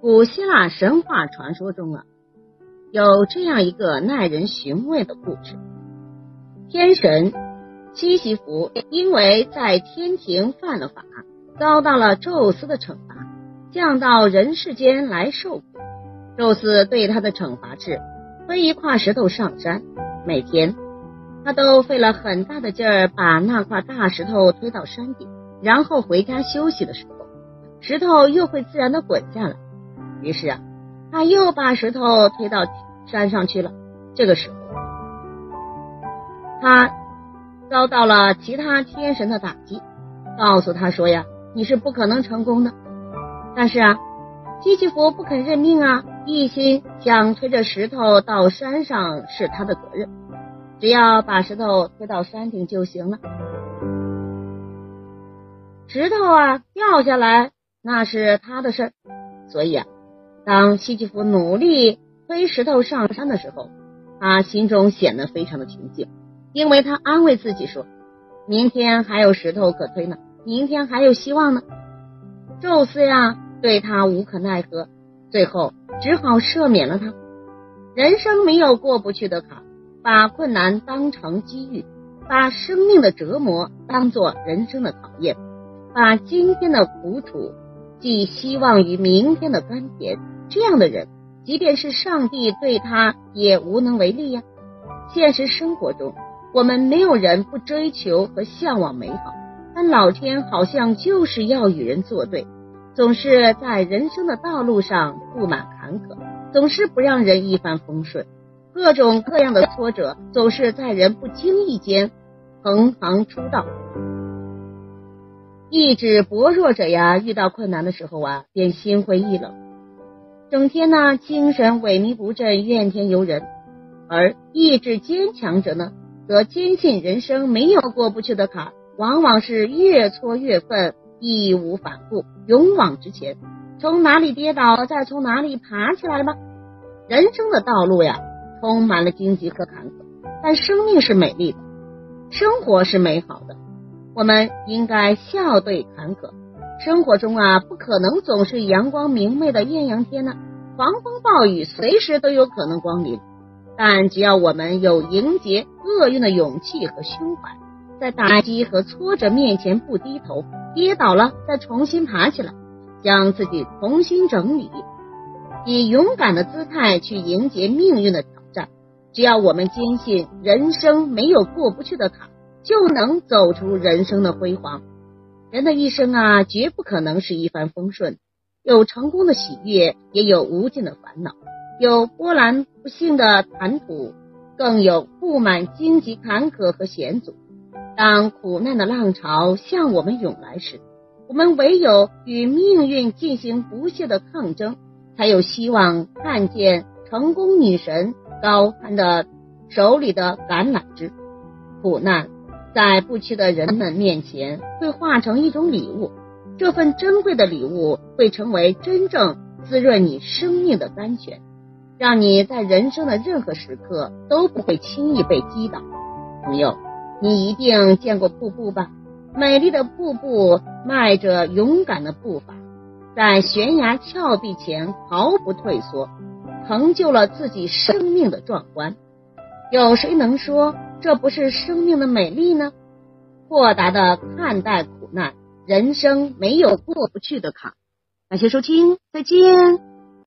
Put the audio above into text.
古希腊神话传说中啊，有这样一个耐人寻味的故事：天神西西弗因为在天庭犯了法，遭到了宙斯的惩罚，降到人世间来受苦。宙斯对他的惩罚是推一块石头上山，每天他都费了很大的劲儿把那块大石头推到山顶，然后回家休息的时候，石头又会自然的滚下来。于是啊，他又把石头推到山上去了。这个时候，他遭到了其他天神的打击，告诉他说呀：“你是不可能成功的。”但是啊，西西弗不肯认命啊，一心想推着石头到山上是他的责任，只要把石头推到山顶就行了。石头啊掉下来那是他的事儿，所以啊。当西西弗努力推石头上山的时候，他心中显得非常的平静，因为他安慰自己说：“明天还有石头可推呢，明天还有希望呢。”宙斯呀，对他无可奈何，最后只好赦免了他。人生没有过不去的坎，把困难当成机遇，把生命的折磨当做人生的考验，把今天的苦楚。寄希望于明天的甘甜，这样的人，即便是上帝对他也无能为力呀。现实生活中，我们没有人不追求和向往美好，但老天好像就是要与人作对，总是在人生的道路上布满坎坷，总是不让人一帆风顺，各种各样的挫折总是在人不经意间横行出道。意志薄弱者呀，遇到困难的时候啊，便心灰意冷，整天呢精神萎靡不振，怨天尤人；而意志坚强者呢，则坚信人生没有过不去的坎，往往是越挫越奋，义无反顾，勇往直前。从哪里跌倒，再从哪里爬起来吧。人生的道路呀，充满了荆棘和坎坷，但生命是美丽的，生活是美好的。我们应该笑对坎坷。生活中啊，不可能总是阳光明媚的艳阳天呢，狂风暴雨随时都有可能光临。但只要我们有迎接厄运的勇气和胸怀，在打击和挫折面前不低头，跌倒了再重新爬起来，将自己重新整理，以勇敢的姿态去迎接命运的挑战。只要我们坚信人生没有过不去的坎。就能走出人生的辉煌。人的一生啊，绝不可能是一帆风顺，有成功的喜悦，也有无尽的烦恼；有波澜不兴的谈吐，更有布满荆棘坎坷和险阻。当苦难的浪潮向我们涌来时，我们唯有与命运进行不懈的抗争，才有希望看见成功女神高攀的手里的橄榄枝。苦难。在不屈的人们面前，会化成一种礼物。这份珍贵的礼物会成为真正滋润你生命的甘泉，让你在人生的任何时刻都不会轻易被击倒。朋友，你一定见过瀑布吧？美丽的瀑布迈着勇敢的步伐，在悬崖峭壁前毫不退缩，成就了自己生命的壮观。有谁能说？这不是生命的美丽呢？豁达的看待苦难，人生没有过不去的坎。感谢收听，再见。